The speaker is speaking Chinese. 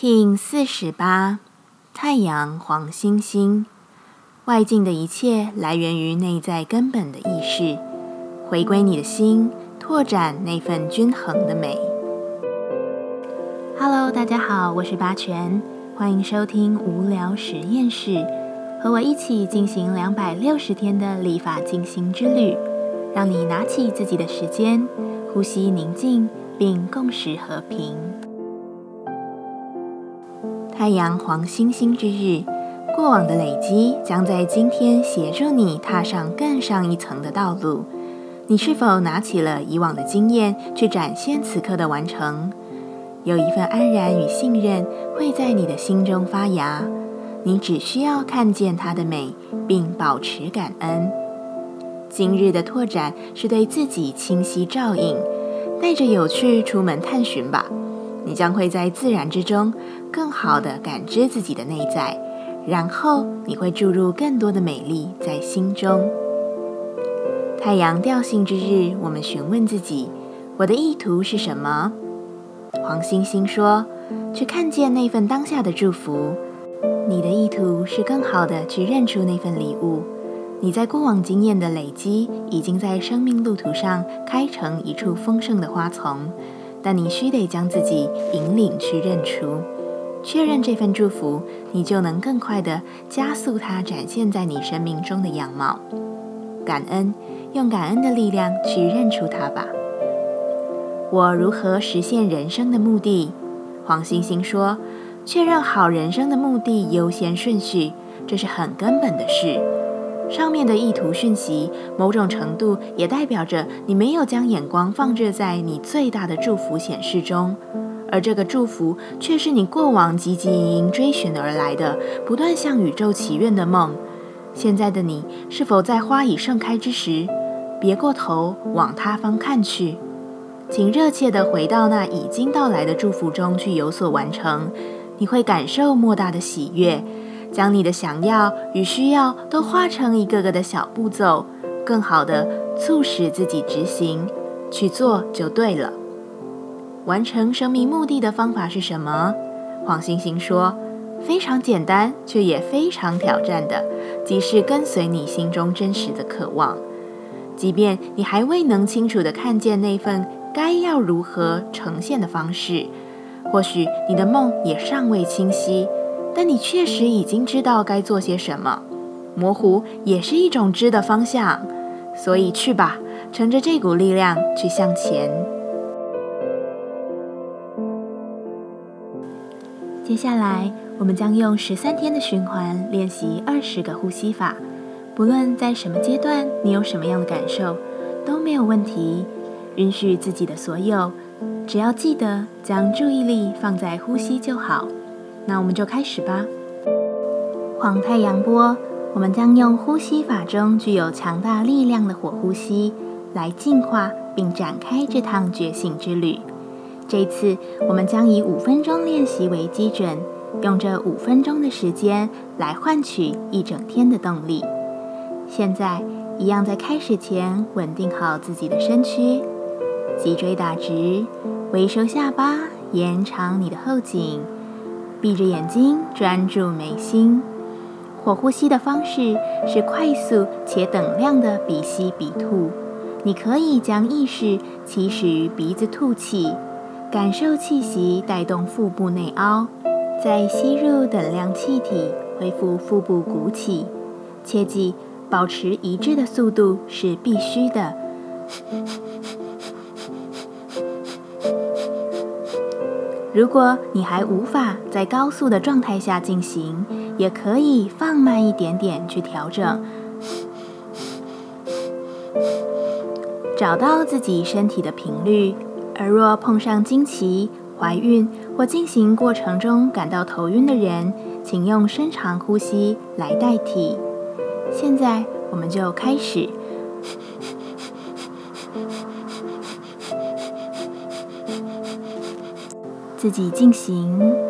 King 四十八，太阳黄星星。外境的一切来源于内在根本的意识，回归你的心，拓展那份均衡的美。Hello，大家好，我是八全，欢迎收听无聊实验室，和我一起进行两百六十天的立法进行之旅，让你拿起自己的时间，呼吸宁静，并共识和平。太阳黄星星之日，过往的累积将在今天协助你踏上更上一层的道路。你是否拿起了以往的经验去展现此刻的完成？有一份安然与信任会在你的心中发芽。你只需要看见它的美，并保持感恩。今日的拓展是对自己清晰照应，带着有趣出门探寻吧。你将会在自然之中更好地感知自己的内在，然后你会注入更多的美丽在心中。太阳调性之日，我们询问自己：我的意图是什么？黄星星说：去看见那份当下的祝福。你的意图是更好的去认出那份礼物。你在过往经验的累积，已经在生命路途上开成一处丰盛的花丛。但你须得将自己引领去认出、确认这份祝福，你就能更快地加速它展现在你生命中的样貌。感恩，用感恩的力量去认出它吧。我如何实现人生的目的？黄星星说：确认好人生的目的优先顺序，这是很根本的事。上面的意图讯息，某种程度也代表着你没有将眼光放置在你最大的祝福显示中，而这个祝福却是你过往汲汲营营追寻而来的、不断向宇宙祈愿的梦。现在的你是否在花已盛开之时，别过头往他方看去？请热切地回到那已经到来的祝福中去有所完成，你会感受莫大的喜悦。将你的想要与需要都化成一个个的小步骤，更好的促使自己执行去做就对了。完成生命目的的方法是什么？黄星星说：非常简单，却也非常挑战的，即是跟随你心中真实的渴望。即便你还未能清楚的看见那份该要如何呈现的方式，或许你的梦也尚未清晰。但你确实已经知道该做些什么，模糊也是一种知的方向，所以去吧，乘着这股力量去向前。接下来，我们将用十三天的循环练习二十个呼吸法。不论在什么阶段，你有什么样的感受，都没有问题。允许自己的所有，只要记得将注意力放在呼吸就好。那我们就开始吧。黄太阳波，我们将用呼吸法中具有强大力量的火呼吸来净化并展开这趟觉醒之旅。这次我们将以五分钟练习为基准，用这五分钟的时间来换取一整天的动力。现在，一样在开始前稳定好自己的身躯，脊椎打直，微收下巴，延长你的后颈。闭着眼睛，专注眉心。火呼吸的方式是快速且等量的鼻吸鼻吐。你可以将意识起始于鼻子吐气，感受气息带动腹部内凹，再吸入等量气体，恢复腹部鼓起。切记，保持一致的速度是必须的。如果你还无法在高速的状态下进行，也可以放慢一点点去调整，找到自己身体的频率。而若碰上经期、怀孕或进行过程中感到头晕的人，请用深长呼吸来代替。现在，我们就开始。自己进行。